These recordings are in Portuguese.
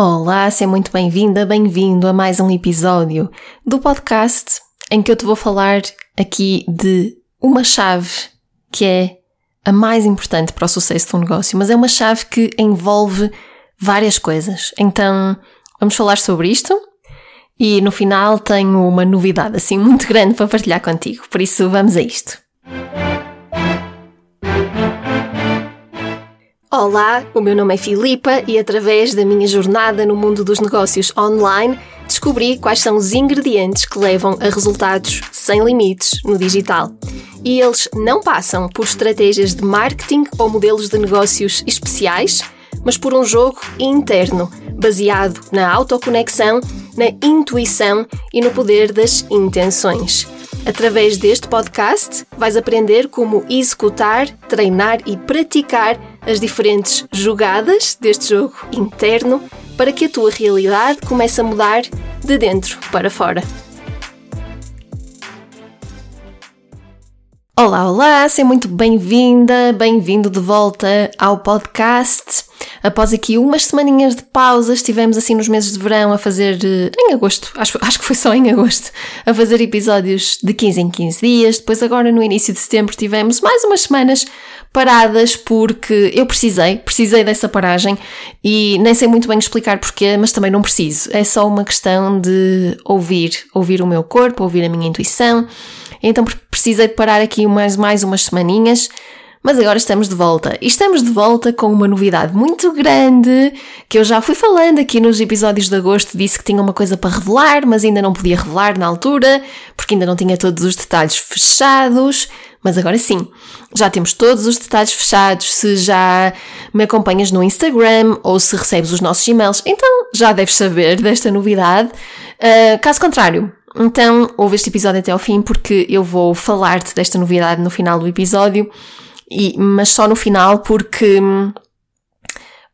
Olá, seja muito bem-vinda, bem-vindo a mais um episódio do podcast em que eu te vou falar aqui de uma chave que é a mais importante para o sucesso de um negócio, mas é uma chave que envolve várias coisas. Então, vamos falar sobre isto e no final tenho uma novidade assim muito grande para partilhar contigo, por isso vamos a isto. Olá, o meu nome é Filipa e através da minha jornada no mundo dos negócios online descobri quais são os ingredientes que levam a resultados sem limites no digital. E eles não passam por estratégias de marketing ou modelos de negócios especiais, mas por um jogo interno, baseado na autoconexão, na intuição e no poder das intenções. Através deste podcast, vais aprender como executar, treinar e praticar as diferentes jogadas deste jogo interno para que a tua realidade comece a mudar de dentro para fora. Olá, olá, seja muito bem-vinda, bem-vindo de volta ao podcast. Após aqui umas semaninhas de pausa, estivemos assim nos meses de verão a fazer, eh, em agosto, acho, acho que foi só em agosto, a fazer episódios de 15 em 15 dias. Depois, agora no início de setembro, tivemos mais umas semanas paradas porque eu precisei, precisei dessa paragem e nem sei muito bem explicar porquê, mas também não preciso. É só uma questão de ouvir, ouvir o meu corpo, ouvir a minha intuição. Então precisei de parar aqui mais, mais umas semaninhas mas agora estamos de volta. E estamos de volta com uma novidade muito grande que eu já fui falando aqui nos episódios de agosto. Disse que tinha uma coisa para revelar, mas ainda não podia revelar na altura, porque ainda não tinha todos os detalhes fechados. Mas agora sim, já temos todos os detalhes fechados. Se já me acompanhas no Instagram ou se recebes os nossos e-mails, então já deves saber desta novidade. Uh, caso contrário, então ouve este episódio até ao fim, porque eu vou falar-te desta novidade no final do episódio e, mas só no final porque hum,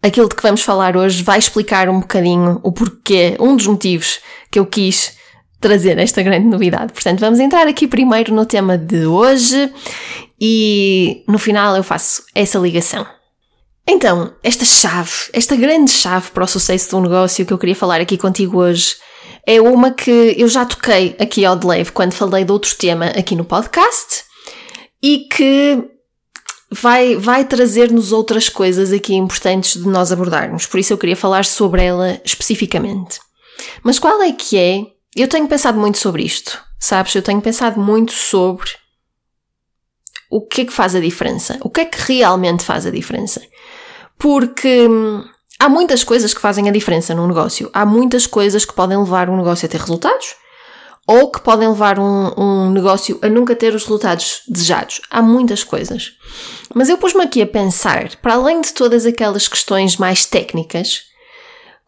aquilo de que vamos falar hoje vai explicar um bocadinho o porquê, um dos motivos que eu quis trazer esta grande novidade. Portanto, vamos entrar aqui primeiro no tema de hoje e no final eu faço essa ligação. Então, esta chave, esta grande chave para o sucesso de um negócio que eu queria falar aqui contigo hoje é uma que eu já toquei aqui ao de leve quando falei de outro tema aqui no podcast e que vai, vai trazer-nos outras coisas aqui importantes de nós abordarmos, por isso eu queria falar sobre ela especificamente. Mas qual é que é? Eu tenho pensado muito sobre isto, sabes? Eu tenho pensado muito sobre o que é que faz a diferença, o que é que realmente faz a diferença. Porque hum, há muitas coisas que fazem a diferença num negócio, há muitas coisas que podem levar um negócio a ter resultados ou que podem levar um, um negócio a nunca ter os resultados desejados. Há muitas coisas. Mas eu pus-me aqui a pensar, para além de todas aquelas questões mais técnicas,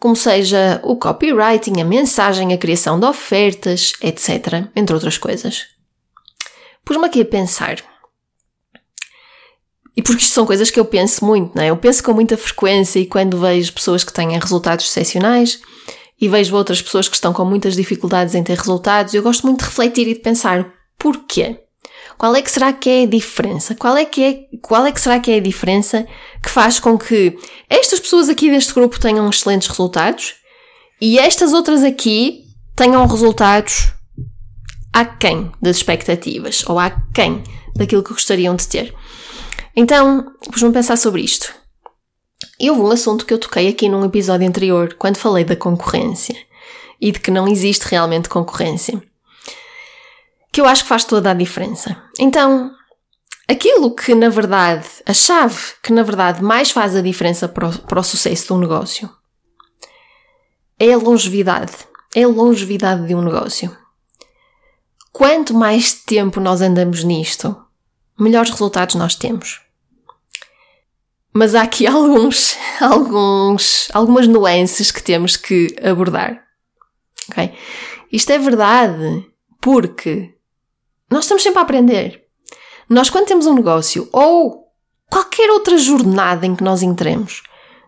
como seja o copywriting, a mensagem, a criação de ofertas, etc., entre outras coisas. Pus-me aqui a pensar. E porque isto são coisas que eu penso muito, não é? Eu penso com muita frequência e quando vejo pessoas que têm resultados excepcionais, e vejo outras pessoas que estão com muitas dificuldades em ter resultados, eu gosto muito de refletir e de pensar porquê? Qual é que será que é a diferença? Qual é que é, qual é que será que é a diferença que faz com que estas pessoas aqui deste grupo tenham excelentes resultados e estas outras aqui tenham resultados aquém das expectativas ou aquém daquilo que gostariam de ter? Então, a pensar sobre isto. E houve um assunto que eu toquei aqui num episódio anterior, quando falei da concorrência e de que não existe realmente concorrência, que eu acho que faz toda a diferença. Então, aquilo que na verdade, a chave que na verdade mais faz a diferença para o, para o sucesso de um negócio é a longevidade. É a longevidade de um negócio. Quanto mais tempo nós andamos nisto, melhores resultados nós temos. Mas há aqui alguns, alguns, algumas nuances que temos que abordar. Ok? Isto é verdade porque nós estamos sempre a aprender. Nós, quando temos um negócio ou qualquer outra jornada em que nós entremos,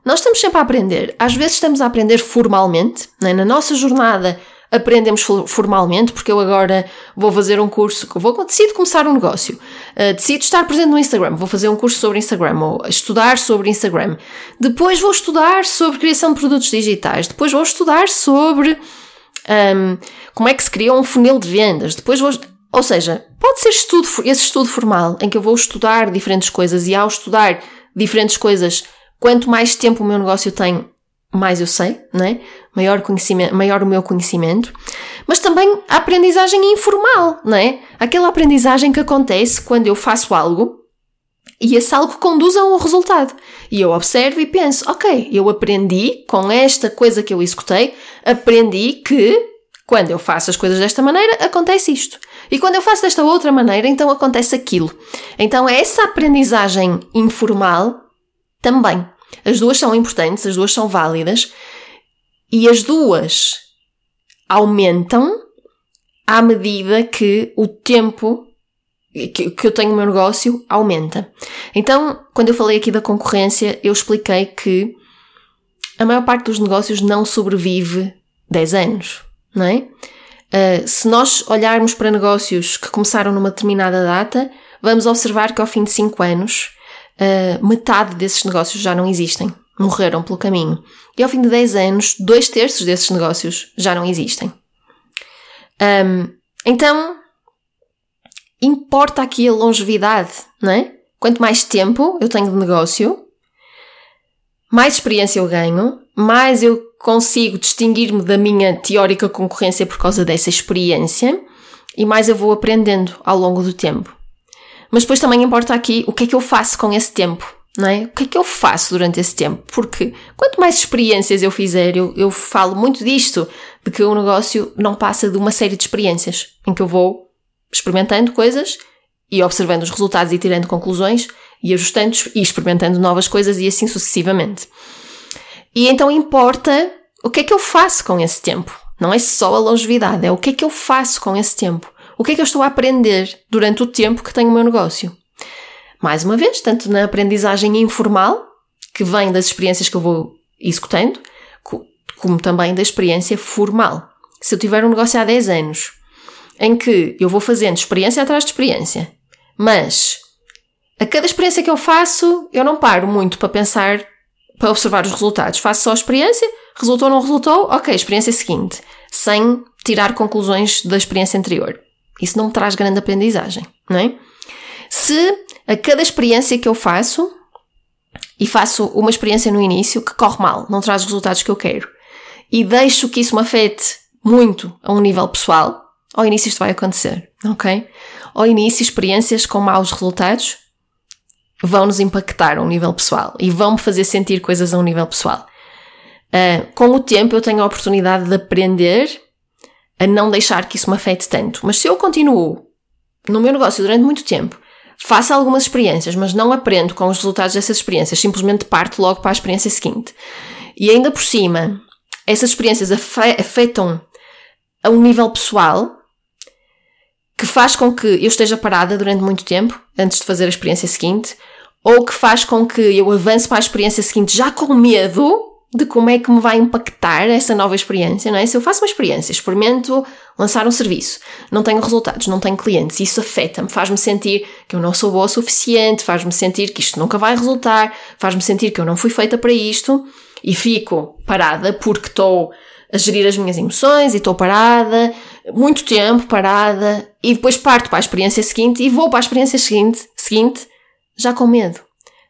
nós estamos sempre a aprender. Às vezes estamos a aprender formalmente, né? na nossa jornada aprendemos formalmente, porque eu agora vou fazer um curso, vou, decido começar um negócio, uh, decido estar presente no Instagram, vou fazer um curso sobre Instagram, ou estudar sobre Instagram. Depois vou estudar sobre criação de produtos digitais, depois vou estudar sobre um, como é que se cria um funil de vendas, depois vou. Ou seja, pode ser estudo, esse estudo formal em que eu vou estudar diferentes coisas e ao estudar diferentes coisas, quanto mais tempo o meu negócio tem, mais eu sei, né? Maior, conhecimento, maior o meu conhecimento. Mas também a aprendizagem informal, né? Aquela aprendizagem que acontece quando eu faço algo e esse algo conduz a um resultado. E eu observo e penso, ok, eu aprendi com esta coisa que eu executei, aprendi que quando eu faço as coisas desta maneira, acontece isto. E quando eu faço desta outra maneira, então acontece aquilo. Então essa aprendizagem informal também. As duas são importantes, as duas são válidas e as duas aumentam à medida que o tempo que, que eu tenho o meu negócio aumenta. Então, quando eu falei aqui da concorrência, eu expliquei que a maior parte dos negócios não sobrevive 10 anos, não é? Uh, se nós olharmos para negócios que começaram numa determinada data, vamos observar que ao fim de 5 anos uh, metade desses negócios já não existem, morreram pelo caminho. E ao fim de 10 anos, dois terços desses negócios já não existem. Um, então, importa aqui a longevidade, não é? Quanto mais tempo eu tenho de negócio, mais experiência eu ganho, mais eu consigo distinguir-me da minha teórica concorrência por causa dessa experiência e mais eu vou aprendendo ao longo do tempo. Mas depois também importa aqui o que é que eu faço com esse tempo, não é? O que é que eu faço durante esse tempo? Porque quanto mais experiências eu fizer, eu, eu falo muito disto, de que o negócio não passa de uma série de experiências, em que eu vou experimentando coisas e observando os resultados e tirando conclusões e ajustando e experimentando novas coisas e assim sucessivamente. E então importa o que é que eu faço com esse tempo. Não é só a longevidade, é o que é que eu faço com esse tempo. O que é que eu estou a aprender durante o tempo que tenho o meu negócio? Mais uma vez, tanto na aprendizagem informal, que vem das experiências que eu vou executando, como também da experiência formal. Se eu tiver um negócio há 10 anos, em que eu vou fazendo experiência atrás de experiência, mas a cada experiência que eu faço, eu não paro muito para pensar, para observar os resultados. Faço só a experiência, resultou ou não resultou, ok, experiência seguinte, sem tirar conclusões da experiência anterior. Isso não me traz grande aprendizagem, não é? Se a cada experiência que eu faço, e faço uma experiência no início que corre mal, não traz os resultados que eu quero, e deixo que isso me afete muito a um nível pessoal, ao início isto vai acontecer, ok? Ao início, experiências com maus resultados vão nos impactar a um nível pessoal e vão me fazer sentir coisas a um nível pessoal. Uh, com o tempo, eu tenho a oportunidade de aprender a não deixar que isso me afete tanto. Mas se eu continuo no meu negócio durante muito tempo, faço algumas experiências, mas não aprendo com os resultados dessas experiências, simplesmente parto logo para a experiência seguinte. E ainda por cima, essas experiências afetam a um nível pessoal que faz com que eu esteja parada durante muito tempo antes de fazer a experiência seguinte, ou que faz com que eu avance para a experiência seguinte já com medo de como é que me vai impactar essa nova experiência, não é? Se eu faço uma experiência, experimento lançar um serviço, não tenho resultados, não tenho clientes, isso afeta-me, faz-me sentir que eu não sou boa o suficiente, faz-me sentir que isto nunca vai resultar, faz-me sentir que eu não fui feita para isto e fico parada porque estou a gerir as minhas emoções e estou parada, muito tempo parada e depois parto para a experiência seguinte e vou para a experiência seguinte, seguinte já com medo.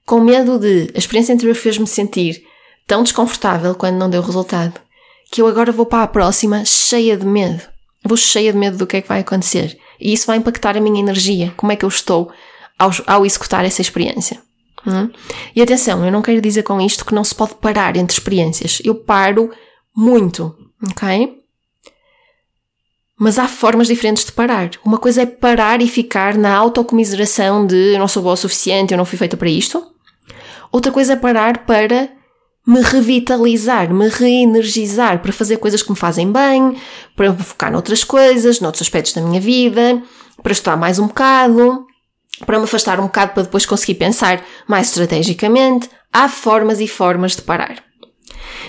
Com medo de a experiência anterior fez-me sentir tão desconfortável quando não deu resultado, que eu agora vou para a próxima cheia de medo. Vou cheia de medo do que é que vai acontecer. E isso vai impactar a minha energia, como é que eu estou ao, ao executar essa experiência. Hum? E atenção, eu não quero dizer com isto que não se pode parar entre experiências. Eu paro muito, ok? Mas há formas diferentes de parar. Uma coisa é parar e ficar na autocomiseração de eu não sou boa o suficiente, eu não fui feita para isto. Outra coisa é parar para me revitalizar, me reenergizar para fazer coisas que me fazem bem, para me focar noutras coisas, noutros aspectos da minha vida, para estudar mais um bocado, para me afastar um bocado para depois conseguir pensar mais estrategicamente. Há formas e formas de parar.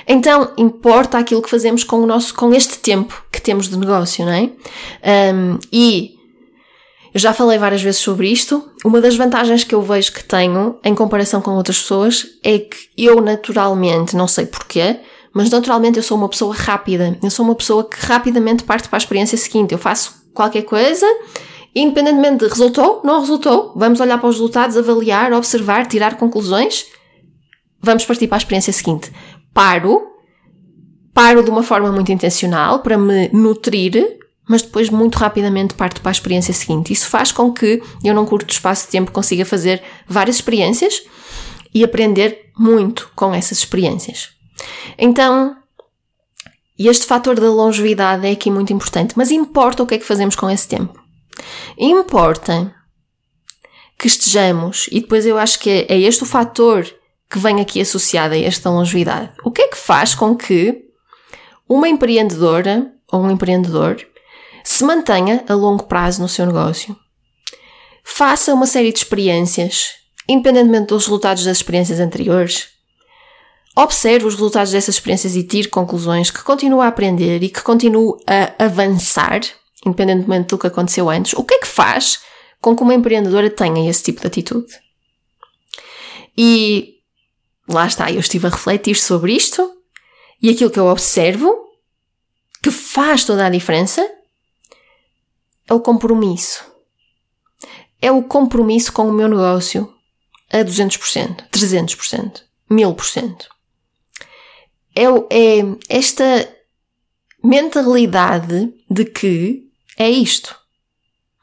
Então, importa aquilo que fazemos com o nosso, com este tempo que temos de negócio, não é? Um, e eu já falei várias vezes sobre isto. Uma das vantagens que eu vejo que tenho em comparação com outras pessoas é que eu naturalmente, não sei porquê, mas naturalmente eu sou uma pessoa rápida. Eu sou uma pessoa que rapidamente parte para a experiência seguinte. Eu faço qualquer coisa, independentemente de resultou, não resultou, vamos olhar para os resultados, avaliar, observar, tirar conclusões. Vamos partir para a experiência seguinte. Paro, paro de uma forma muito intencional para me nutrir mas depois muito rapidamente parto para a experiência seguinte. Isso faz com que eu, num curto espaço de tempo, consiga fazer várias experiências e aprender muito com essas experiências. Então, este fator da longevidade é aqui muito importante, mas importa o que é que fazemos com esse tempo. Importa que estejamos, e depois eu acho que é este o fator que vem aqui associado a esta longevidade. O que é que faz com que uma empreendedora ou um empreendedor se mantenha a longo prazo no seu negócio. Faça uma série de experiências, independentemente dos resultados das experiências anteriores. Observe os resultados dessas experiências e tire conclusões que continue a aprender e que continue a avançar, independentemente do que aconteceu antes. O que é que faz com que uma empreendedora tenha esse tipo de atitude? E lá está, eu estive a refletir sobre isto e aquilo que eu observo que faz toda a diferença é o compromisso. É o compromisso com o meu negócio a 200%, 300%, 1000%. É, é esta mentalidade de que é isto.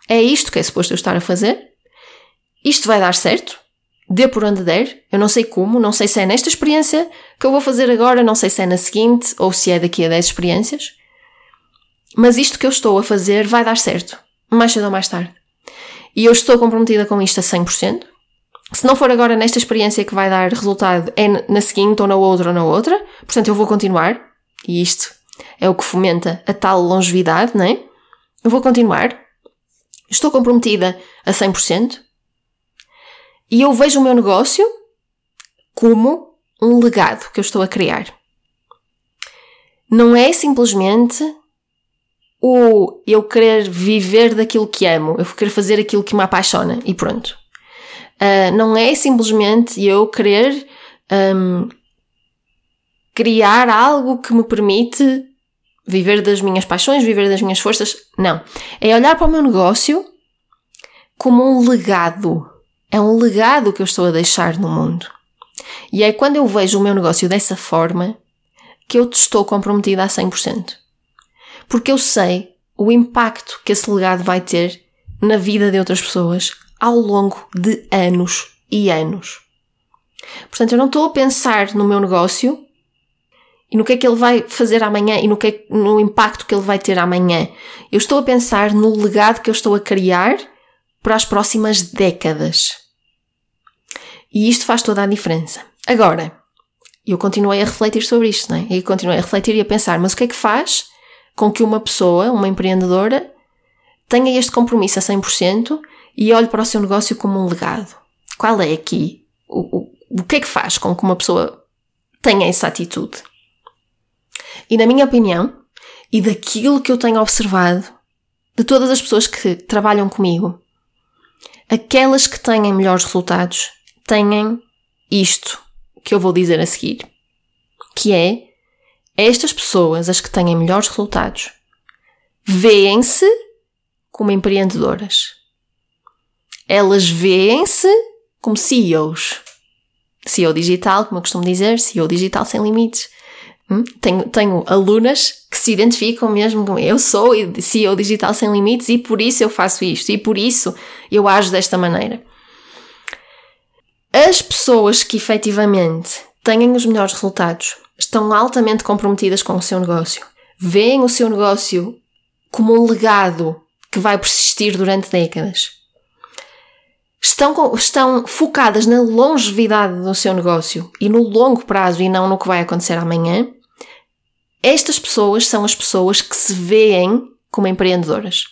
É isto que é suposto eu estar a fazer. Isto vai dar certo. Dê por onde der. Eu não sei como, não sei se é nesta experiência que eu vou fazer agora, não sei se é na seguinte ou se é daqui a 10 experiências. Mas isto que eu estou a fazer vai dar certo, mais cedo ou mais tarde. E eu estou comprometida com isto a 100%. Se não for agora nesta experiência que vai dar resultado, é na seguinte ou na outra ou na outra. Portanto, eu vou continuar. E isto é o que fomenta a tal longevidade, não é? Eu vou continuar. Estou comprometida a 100%. E eu vejo o meu negócio como um legado que eu estou a criar. Não é simplesmente o eu querer viver daquilo que amo, eu querer fazer aquilo que me apaixona e pronto. Uh, não é simplesmente eu querer um, criar algo que me permite viver das minhas paixões, viver das minhas forças. Não. É olhar para o meu negócio como um legado. É um legado que eu estou a deixar no mundo. E é quando eu vejo o meu negócio dessa forma que eu estou comprometida a 100% porque eu sei o impacto que esse legado vai ter na vida de outras pessoas ao longo de anos e anos. Portanto, eu não estou a pensar no meu negócio e no que é que ele vai fazer amanhã e no, que é, no impacto que ele vai ter amanhã. Eu estou a pensar no legado que eu estou a criar para as próximas décadas. E isto faz toda a diferença. Agora, eu continuei a refletir sobre isto, não é? E continuei a refletir e a pensar, mas o que é que faz com que uma pessoa, uma empreendedora, tenha este compromisso a 100% e olhe para o seu negócio como um legado. Qual é aqui? O, o, o que é que faz com que uma pessoa tenha essa atitude? E na minha opinião, e daquilo que eu tenho observado, de todas as pessoas que trabalham comigo, aquelas que têm melhores resultados têm isto que eu vou dizer a seguir, que é estas pessoas, as que têm melhores resultados, veem-se como empreendedoras. Elas veem-se como CEOs. CEO digital, como eu costumo dizer, CEO digital sem limites. Hum? Tenho, tenho alunas que se identificam mesmo com eu sou CEO digital sem limites e por isso eu faço isto e por isso eu ajo desta maneira. As pessoas que efetivamente têm os melhores resultados estão altamente comprometidas com o seu negócio. Veem o seu negócio como um legado que vai persistir durante décadas. Estão, estão focadas na longevidade do seu negócio e no longo prazo e não no que vai acontecer amanhã. Estas pessoas são as pessoas que se veem como empreendedoras.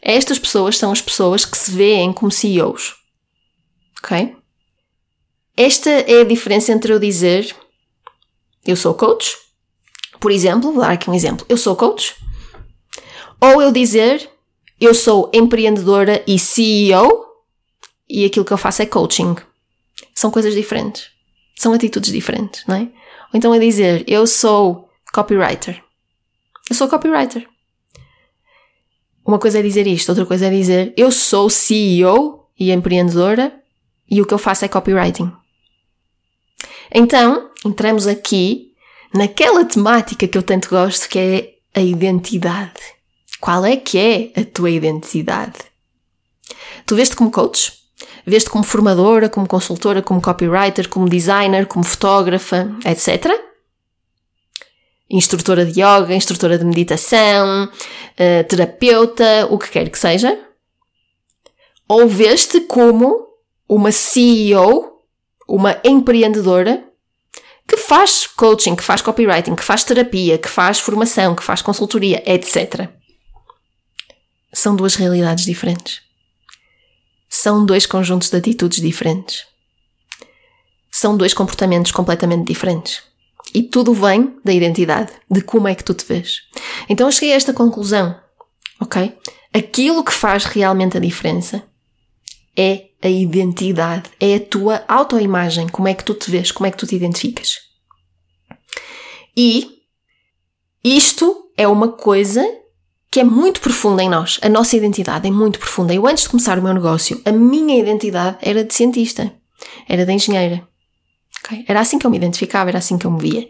Estas pessoas são as pessoas que se veem como CEOs. Ok? Esta é a diferença entre eu dizer eu sou coach, por exemplo, vou dar aqui um exemplo, eu sou coach, ou eu dizer eu sou empreendedora e CEO e aquilo que eu faço é coaching. São coisas diferentes. São atitudes diferentes, não é? Ou então eu dizer eu sou copywriter. Eu sou copywriter. Uma coisa é dizer isto, outra coisa é dizer eu sou CEO e empreendedora e o que eu faço é copywriting. Então, entramos aqui naquela temática que eu tanto gosto, que é a identidade. Qual é que é a tua identidade? Tu vês-te como coach? Vês-te como formadora, como consultora, como copywriter, como designer, como fotógrafa, etc instrutora de yoga, instrutora de meditação, uh, terapeuta, o que quer que seja, ou vês-te como uma CEO, uma empreendedora que faz coaching, que faz copywriting, que faz terapia, que faz formação, que faz consultoria, etc. São duas realidades diferentes. São dois conjuntos de atitudes diferentes. São dois comportamentos completamente diferentes. E tudo vem da identidade, de como é que tu te vês. Então eu cheguei a esta conclusão, ok? Aquilo que faz realmente a diferença é a identidade, é a tua autoimagem, como é que tu te vês, como é que tu te identificas. E isto é uma coisa que é muito profunda em nós. A nossa identidade é muito profunda. Eu, antes de começar o meu negócio, a minha identidade era de cientista, era de engenheira. Era assim que eu me identificava, era assim que eu me via.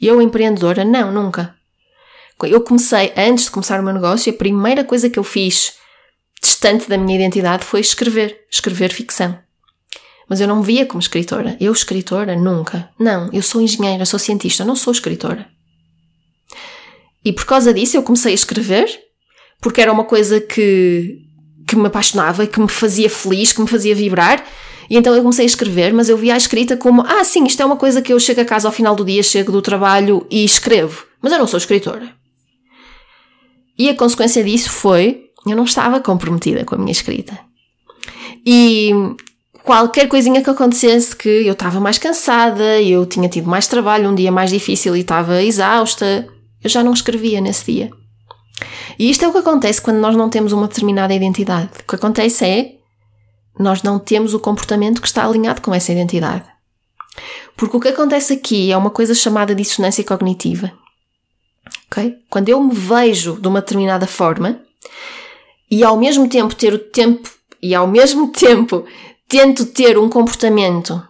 E eu, empreendedora, não, nunca. Eu comecei, antes de começar o meu negócio, a primeira coisa que eu fiz distante da minha identidade foi escrever, escrever ficção. Mas eu não me via como escritora. Eu, escritora, nunca. Não, eu sou engenheira, sou cientista, não sou escritora. E por causa disso eu comecei a escrever, porque era uma coisa que, que me apaixonava, que me fazia feliz, que me fazia vibrar, e então eu comecei a escrever, mas eu via a escrita como: ah, sim, isto é uma coisa que eu chego a casa ao final do dia, chego do trabalho e escrevo. Mas eu não sou escritora. E a consequência disso foi: eu não estava comprometida com a minha escrita. E qualquer coisinha que acontecesse que eu estava mais cansada, eu tinha tido mais trabalho, um dia mais difícil e estava exausta, eu já não escrevia nesse dia. E isto é o que acontece quando nós não temos uma determinada identidade. O que acontece é nós não temos o comportamento que está alinhado com essa identidade. Porque o que acontece aqui é uma coisa chamada dissonância cognitiva. Okay? Quando eu me vejo de uma determinada forma e ao mesmo tempo ter o tempo e ao mesmo tempo tento ter um comportamento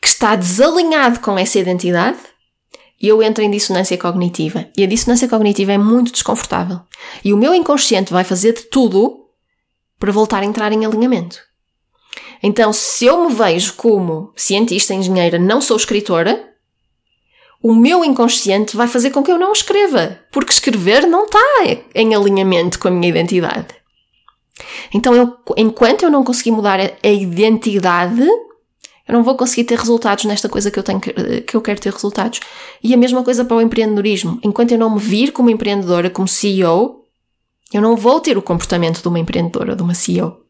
que está desalinhado com essa identidade, eu entro em dissonância cognitiva. E a dissonância cognitiva é muito desconfortável. E o meu inconsciente vai fazer de tudo para voltar a entrar em alinhamento. Então, se eu me vejo como cientista, engenheira, não sou escritora, o meu inconsciente vai fazer com que eu não escreva, porque escrever não está em alinhamento com a minha identidade. Então, eu, enquanto eu não conseguir mudar a identidade, eu não vou conseguir ter resultados nesta coisa que eu, tenho que, que eu quero ter resultados. E a mesma coisa para o empreendedorismo. Enquanto eu não me vir como empreendedora, como CEO, eu não vou ter o comportamento de uma empreendedora, de uma CEO.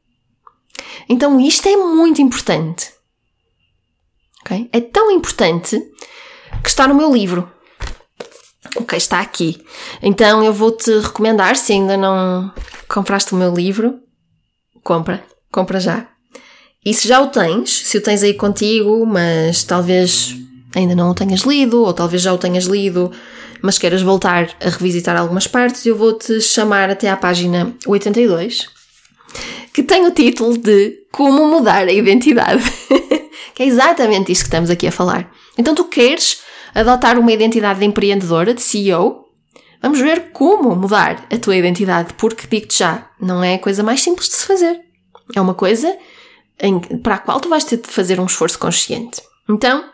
Então isto é muito importante. Okay? É tão importante que está no meu livro. Ok, está aqui. Então eu vou-te recomendar, se ainda não compraste o meu livro, compra, compra já. E se já o tens, se o tens aí contigo, mas talvez ainda não o tenhas lido, ou talvez já o tenhas lido, mas queiras voltar a revisitar algumas partes, eu vou-te chamar até à página 82 que tem o título de Como Mudar a Identidade. que é exatamente isto que estamos aqui a falar. Então, tu queres adotar uma identidade de empreendedora, de CEO? Vamos ver como mudar a tua identidade, porque digo-te já, não é a coisa mais simples de se fazer. É uma coisa em, para a qual tu vais ter de fazer um esforço consciente. Então,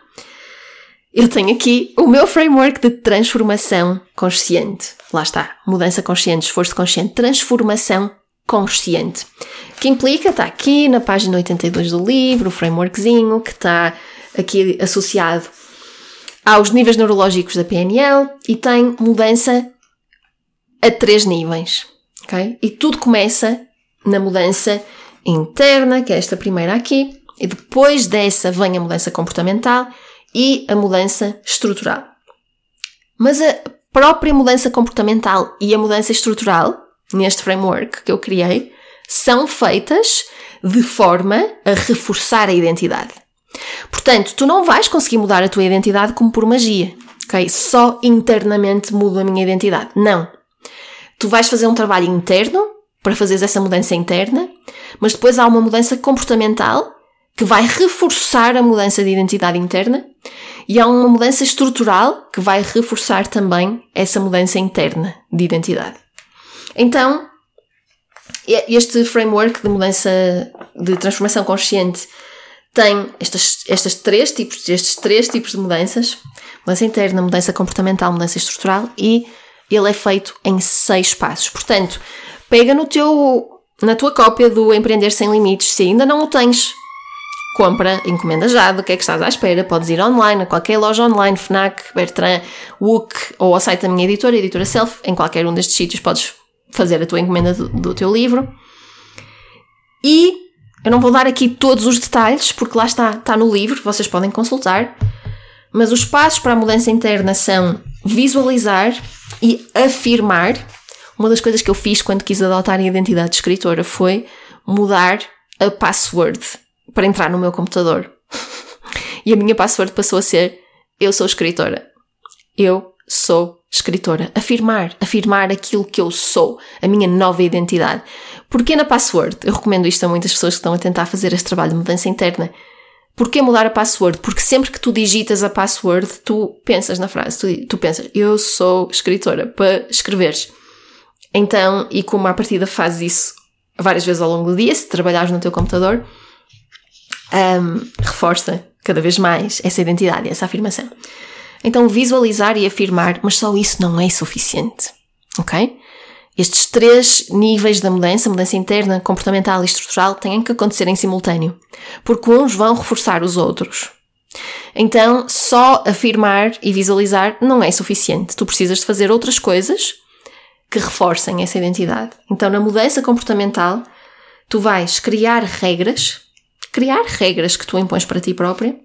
eu tenho aqui o meu framework de transformação consciente. Lá está. Mudança consciente, esforço consciente, transformação consciente. Que implica, está aqui na página 82 do livro, o frameworkzinho, que está aqui associado aos níveis neurológicos da PNL e tem mudança a três níveis. ok? E tudo começa na mudança interna, que é esta primeira aqui, e depois dessa vem a mudança comportamental e a mudança estrutural. Mas a própria mudança comportamental e a mudança estrutural, neste framework que eu criei, são feitas de forma a reforçar a identidade. Portanto, tu não vais conseguir mudar a tua identidade como por magia, ok? Só internamente mudo a minha identidade. Não. Tu vais fazer um trabalho interno para fazeres essa mudança interna, mas depois há uma mudança comportamental que vai reforçar a mudança de identidade interna e há uma mudança estrutural que vai reforçar também essa mudança interna de identidade. Então, este framework de mudança, de transformação consciente tem estas, estas três tipos, estes três tipos de mudanças: mudança interna, mudança comportamental, mudança estrutural, e ele é feito em seis passos. Portanto, pega no teu, na tua cópia do Empreender Sem Limites, se ainda não o tens, compra, encomenda já, do que é que estás à espera, podes ir online, a qualquer loja online, FNAC, Bertrand, WOOC ou ao site da minha editora, Editora Self, em qualquer um destes sítios podes fazer a tua encomenda do, do teu livro. E eu não vou dar aqui todos os detalhes, porque lá está, está no livro, vocês podem consultar. Mas os passos para a mudança interna são visualizar e afirmar. Uma das coisas que eu fiz quando quis adotar a identidade de escritora foi mudar a password para entrar no meu computador. e a minha password passou a ser eu sou escritora. Eu sou escritora. Afirmar, afirmar aquilo que eu sou, a minha nova identidade. Porquê na password? Eu recomendo isto a muitas pessoas que estão a tentar fazer este trabalho de mudança interna. Porquê mudar a password? Porque sempre que tu digitas a password, tu pensas na frase, tu, tu pensas, eu sou escritora, para escreveres. Então, e como à partida fazes isso várias vezes ao longo do dia, se trabalhares no teu computador, um, reforça cada vez mais essa identidade, essa afirmação. Então, visualizar e afirmar, mas só isso não é suficiente. Ok? Estes três níveis da mudança, mudança interna, comportamental e estrutural, têm que acontecer em simultâneo, porque uns vão reforçar os outros. Então, só afirmar e visualizar não é suficiente. Tu precisas de fazer outras coisas que reforcem essa identidade. Então, na mudança comportamental, tu vais criar regras criar regras que tu impões para ti própria.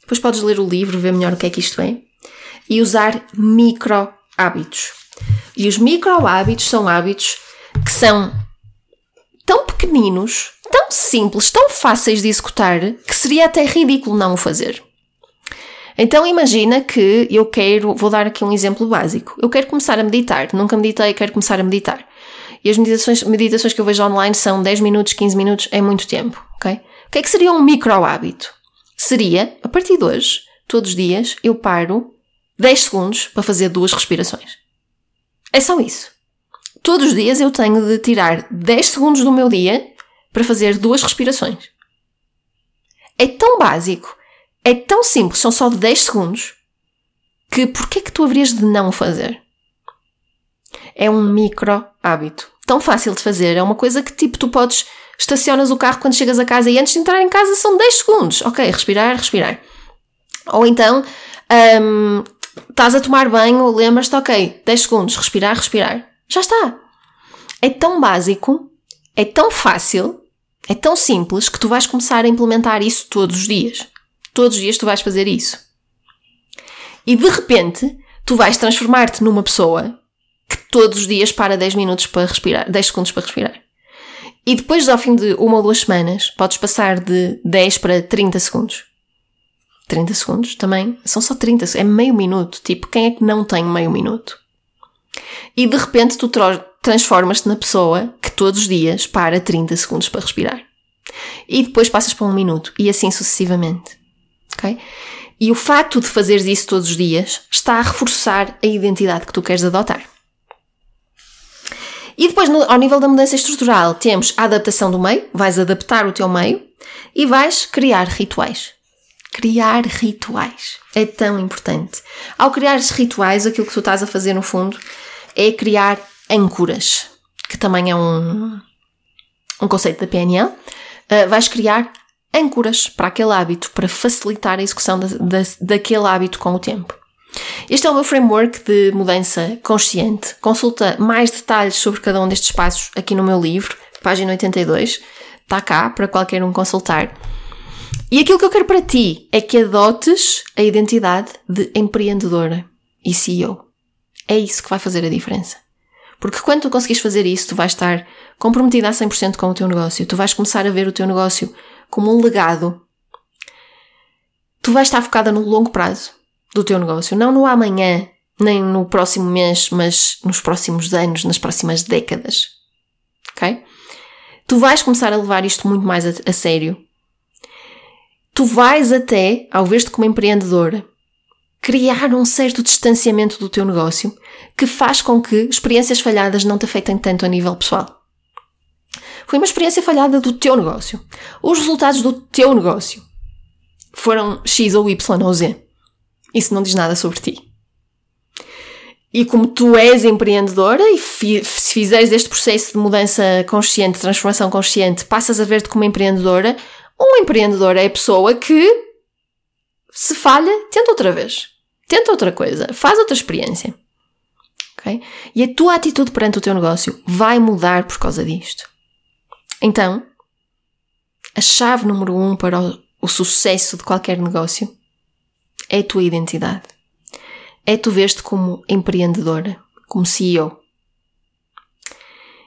Depois podes ler o livro, ver melhor o que é que isto é. E usar micro hábitos. E os micro hábitos são hábitos que são tão pequeninos, tão simples, tão fáceis de executar, que seria até ridículo não o fazer. Então imagina que eu quero, vou dar aqui um exemplo básico. Eu quero começar a meditar, nunca meditei, quero começar a meditar. E as meditações, meditações que eu vejo online são 10 minutos, 15 minutos, é muito tempo, ok? O que é que seria um micro hábito? Seria, a partir de hoje, todos os dias, eu paro 10 segundos para fazer duas respirações. É só isso. Todos os dias eu tenho de tirar 10 segundos do meu dia para fazer duas respirações. É tão básico, é tão simples, são só 10 segundos, que porquê que tu haverias de não fazer? É um micro hábito. Tão fácil de fazer, é uma coisa que tipo tu podes estacionas o carro quando chegas a casa e antes de entrar em casa são 10 segundos. Ok, respirar, respirar. Ou então, um, estás a tomar banho, lembras-te, ok, 10 segundos, respirar, respirar. Já está. É tão básico, é tão fácil, é tão simples que tu vais começar a implementar isso todos os dias. Todos os dias tu vais fazer isso. E de repente, tu vais transformar-te numa pessoa que todos os dias para 10 minutos para respirar, 10 segundos para respirar. E depois, ao fim de uma ou duas semanas, podes passar de 10 para 30 segundos. 30 segundos também são só 30, é meio minuto. Tipo, quem é que não tem meio minuto? E de repente tu transformas-te na pessoa que todos os dias para 30 segundos para respirar. E depois passas para um minuto e assim sucessivamente. Ok? E o facto de fazeres isso todos os dias está a reforçar a identidade que tu queres adotar. E depois, no, ao nível da mudança estrutural, temos a adaptação do meio, vais adaptar o teu meio e vais criar rituais. Criar rituais é tão importante. Ao criar rituais, aquilo que tu estás a fazer no fundo é criar âncoras, que também é um, um conceito da PNL. Uh, vais criar âncoras para aquele hábito, para facilitar a execução da, da, daquele hábito com o tempo. Este é o meu framework de mudança consciente. Consulta mais detalhes sobre cada um destes passos aqui no meu livro, página 82. Está cá para qualquer um consultar. E aquilo que eu quero para ti é que adotes a identidade de empreendedora e CEO. É isso que vai fazer a diferença. Porque quando tu conseguires fazer isso, tu vais estar comprometida a 100% com o teu negócio. Tu vais começar a ver o teu negócio como um legado. Tu vais estar focada no longo prazo do teu negócio, não no amanhã, nem no próximo mês, mas nos próximos anos, nas próximas décadas. Ok? Tu vais começar a levar isto muito mais a, a sério. Tu vais até, ao ver-te como empreendedora, criar um certo distanciamento do teu negócio que faz com que experiências falhadas não te afetem tanto a nível pessoal. Foi uma experiência falhada do teu negócio. Os resultados do teu negócio foram X ou Y ou Z. Isso não diz nada sobre ti. E como tu és empreendedora e se fizeres este processo de mudança consciente, transformação consciente, passas a ver-te como empreendedora, um empreendedor é a pessoa que se falha, tenta outra vez. Tenta outra coisa. Faz outra experiência. Okay? E a tua atitude perante o teu negócio vai mudar por causa disto. Então, a chave número um para o, o sucesso de qualquer negócio é a tua identidade. É tu ver-te como empreendedora, como CEO.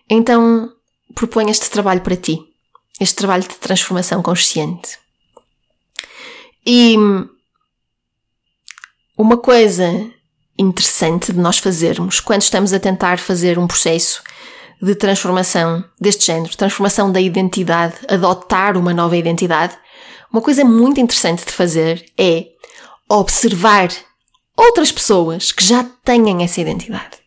Então, proponho este trabalho para ti. Este trabalho de transformação consciente. E uma coisa interessante de nós fazermos quando estamos a tentar fazer um processo de transformação deste género, transformação da identidade, adotar uma nova identidade, uma coisa muito interessante de fazer é observar outras pessoas que já têm essa identidade.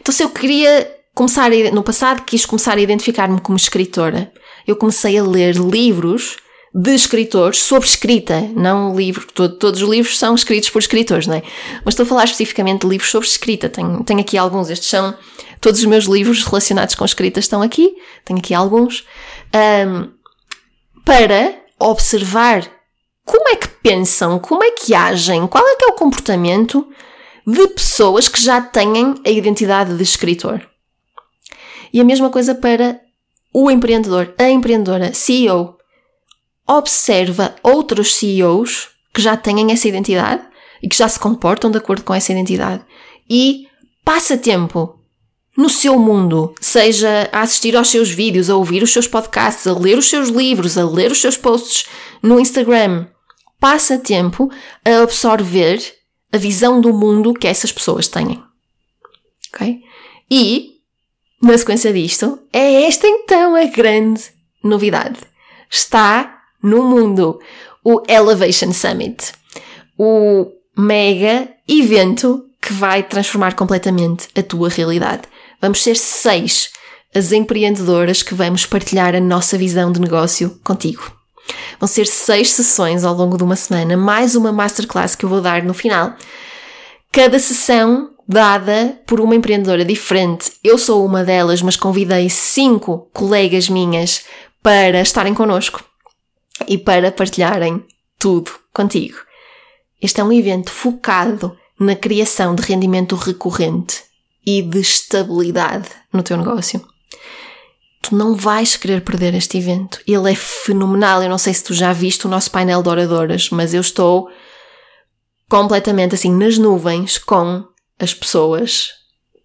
Então, se eu queria começar, no passado, quis começar a identificar-me como escritora, eu comecei a ler livros de escritores sobre escrita, não livro, todo, todos os livros são escritos por escritores, não é? Mas estou a falar especificamente de livros sobre escrita. Tenho, tenho aqui alguns, estes são todos os meus livros relacionados com escrita estão aqui, tenho aqui alguns, um, para observar como é que pensam, como é que agem, qual é que é o comportamento de pessoas que já têm a identidade de escritor. E a mesma coisa para o empreendedor, a empreendedora, CEO, observa outros CEOs que já têm essa identidade e que já se comportam de acordo com essa identidade e passa tempo no seu mundo, seja a assistir aos seus vídeos, a ouvir os seus podcasts, a ler os seus livros, a ler os seus posts no Instagram. Passa tempo a absorver a visão do mundo que essas pessoas têm. Ok? E, na sequência disto, é esta então a grande novidade. Está no mundo, o Elevation Summit, o mega evento que vai transformar completamente a tua realidade. Vamos ser seis as empreendedoras que vamos partilhar a nossa visão de negócio contigo. Vão ser seis sessões ao longo de uma semana, mais uma masterclass que eu vou dar no final. Cada sessão dada por uma empreendedora diferente. Eu sou uma delas, mas convidei cinco colegas minhas para estarem connosco e para partilharem tudo contigo. Este é um evento focado na criação de rendimento recorrente e de estabilidade no teu negócio. Tu não vais querer perder este evento. Ele é fenomenal. Eu não sei se tu já viste o nosso painel de oradoras, mas eu estou completamente assim nas nuvens com as pessoas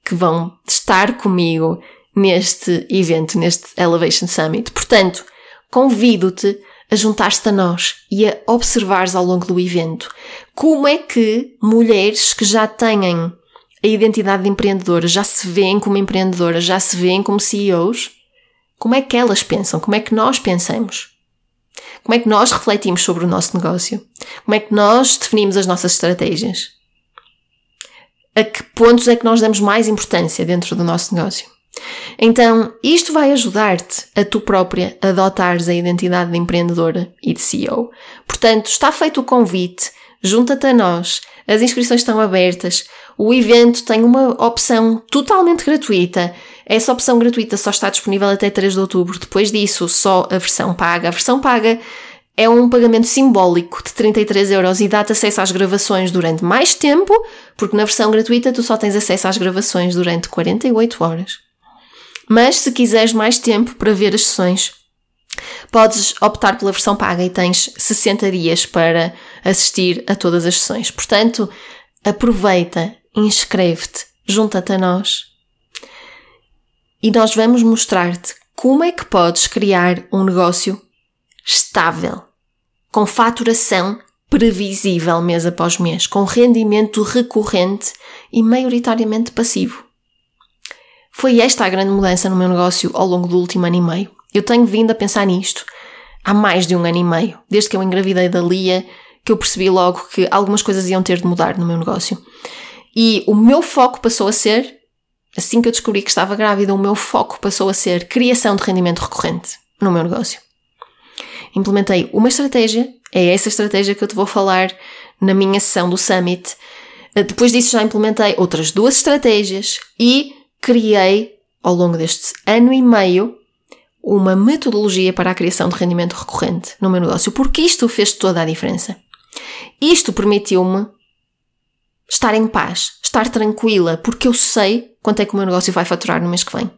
que vão estar comigo neste evento, neste Elevation Summit. Portanto, convido-te a juntar-te a nós e a observares ao longo do evento como é que mulheres que já têm a identidade de empreendedora, já se veem como empreendedoras, já se veem como CEOs, como é que elas pensam? Como é que nós pensamos? Como é que nós refletimos sobre o nosso negócio? Como é que nós definimos as nossas estratégias? A que pontos é que nós damos mais importância dentro do nosso negócio? Então, isto vai ajudar-te a tu própria adotares a identidade de empreendedora e de CEO. Portanto, está feito o convite, junta-te a nós, as inscrições estão abertas, o evento tem uma opção totalmente gratuita. Essa opção gratuita só está disponível até 3 de outubro. Depois disso, só a versão paga. A versão paga é um pagamento simbólico de 33 euros e dá-te acesso às gravações durante mais tempo, porque na versão gratuita tu só tens acesso às gravações durante 48 horas. Mas se quiseres mais tempo para ver as sessões, podes optar pela versão paga e tens 60 dias para assistir a todas as sessões. Portanto, aproveita inscreve-te, junta-te a nós e nós vamos mostrar-te como é que podes criar um negócio estável, com faturação previsível mês após mês, com rendimento recorrente e maioritariamente passivo. Foi esta a grande mudança no meu negócio ao longo do último ano e meio. Eu tenho vindo a pensar nisto há mais de um ano e meio, desde que eu engravidei da Lia, que eu percebi logo que algumas coisas iam ter de mudar no meu negócio. E o meu foco passou a ser, assim que eu descobri que estava grávida, o meu foco passou a ser criação de rendimento recorrente no meu negócio. Implementei uma estratégia, é essa estratégia que eu te vou falar na minha sessão do Summit. Depois disso já implementei outras duas estratégias e criei, ao longo deste ano e meio, uma metodologia para a criação de rendimento recorrente no meu negócio, porque isto fez toda a diferença. Isto permitiu-me estar em paz, estar tranquila, porque eu sei quanto é que o meu negócio vai faturar no mês que vem.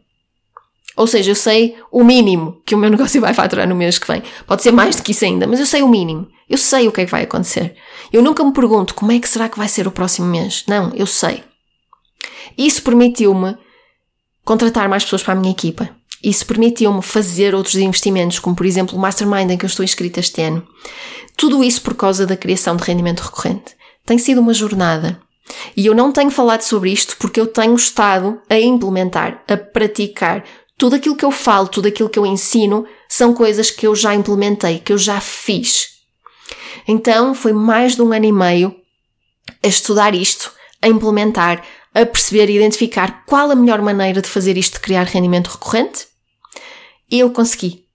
Ou seja, eu sei o mínimo que o meu negócio vai faturar no mês que vem. Pode ser mais do que isso ainda, mas eu sei o mínimo. Eu sei o que é que vai acontecer. Eu nunca me pergunto como é que será que vai ser o próximo mês. Não, eu sei. Isso permitiu-me contratar mais pessoas para a minha equipa. Isso permitiu-me fazer outros investimentos, como por exemplo o Mastermind em que eu estou inscrita este ano. Tudo isso por causa da criação de rendimento recorrente. Tem sido uma jornada. E eu não tenho falado sobre isto porque eu tenho estado a implementar, a praticar. Tudo aquilo que eu falo, tudo aquilo que eu ensino, são coisas que eu já implementei, que eu já fiz. Então foi mais de um ano e meio a estudar isto, a implementar, a perceber e identificar qual a melhor maneira de fazer isto de criar rendimento recorrente? E eu consegui.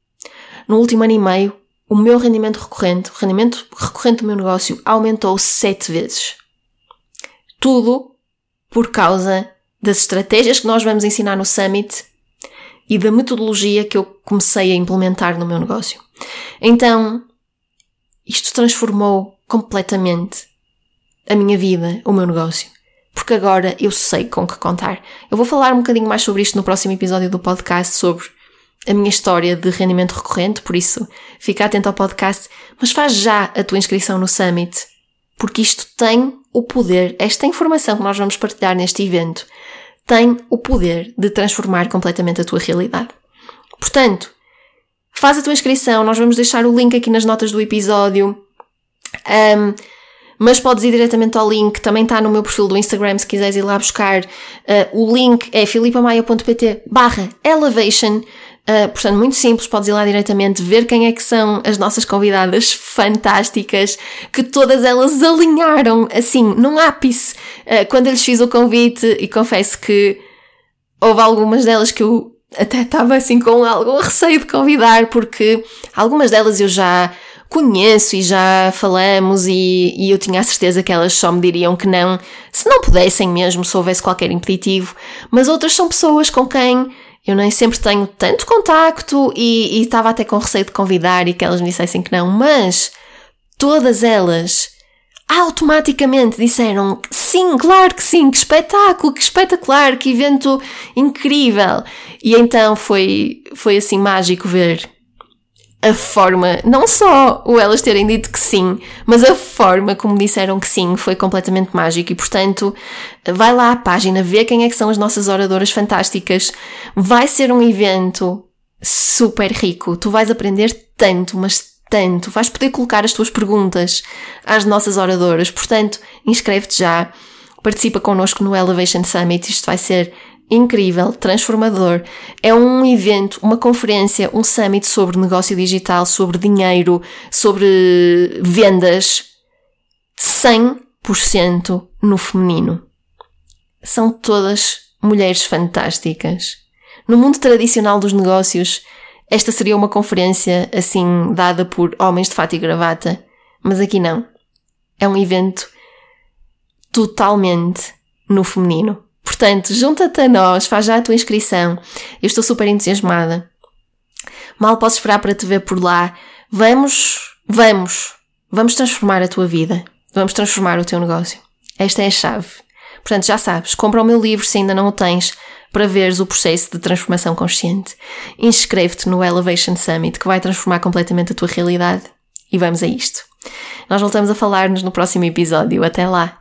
No último ano e meio, o meu rendimento recorrente, o rendimento recorrente do meu negócio, aumentou sete vezes. Tudo por causa das estratégias que nós vamos ensinar no Summit e da metodologia que eu comecei a implementar no meu negócio. Então, isto transformou completamente a minha vida, o meu negócio porque agora eu sei com que contar. Eu vou falar um bocadinho mais sobre isto no próximo episódio do podcast, sobre a minha história de rendimento recorrente, por isso fica atento ao podcast, mas faz já a tua inscrição no Summit, porque isto tem o poder, esta informação que nós vamos partilhar neste evento, tem o poder de transformar completamente a tua realidade. Portanto, faz a tua inscrição, nós vamos deixar o link aqui nas notas do episódio. Um, mas podes ir diretamente ao link, também está no meu perfil do Instagram se quiseres ir lá buscar. Uh, o link é filipamaia.pt barra elevation. Uh, portanto, muito simples, podes ir lá diretamente ver quem é que são as nossas convidadas fantásticas, que todas elas alinharam assim, num ápice, uh, quando eu lhes fiz o convite, e confesso que houve algumas delas que eu até estava assim com algum receio de convidar, porque algumas delas eu já conheço e já falamos e, e, eu tinha a certeza que elas só me diriam que não, se não pudessem mesmo, se houvesse qualquer impeditivo, mas outras são pessoas com quem eu nem sempre tenho tanto contacto e, estava até com receio de convidar e que elas me dissessem que não, mas todas elas automaticamente disseram sim, claro que sim, que espetáculo, que espetacular, que evento incrível. E então foi, foi assim mágico ver a forma, não só o elas terem dito que sim, mas a forma como disseram que sim foi completamente mágico e, portanto, vai lá à página, vê quem é que são as nossas oradoras fantásticas. Vai ser um evento super rico. Tu vais aprender tanto, mas tanto. Vais poder colocar as tuas perguntas às nossas oradoras. Portanto, inscreve-te já. Participa connosco no Elevation Summit. Isto vai ser incrível, transformador. É um evento, uma conferência, um summit sobre negócio digital, sobre dinheiro, sobre vendas, 100% no feminino. São todas mulheres fantásticas. No mundo tradicional dos negócios, esta seria uma conferência assim dada por homens de fato e gravata, mas aqui não. É um evento totalmente no feminino. Portanto, junta-te a nós, faz já a tua inscrição. Eu estou super entusiasmada. Mal posso esperar para te ver por lá. Vamos, vamos, vamos transformar a tua vida. Vamos transformar o teu negócio. Esta é a chave. Portanto, já sabes, compra o meu livro se ainda não o tens para veres o processo de transformação consciente. Inscreve-te no Elevation Summit que vai transformar completamente a tua realidade. E vamos a isto. Nós voltamos a falar-nos no próximo episódio. Até lá!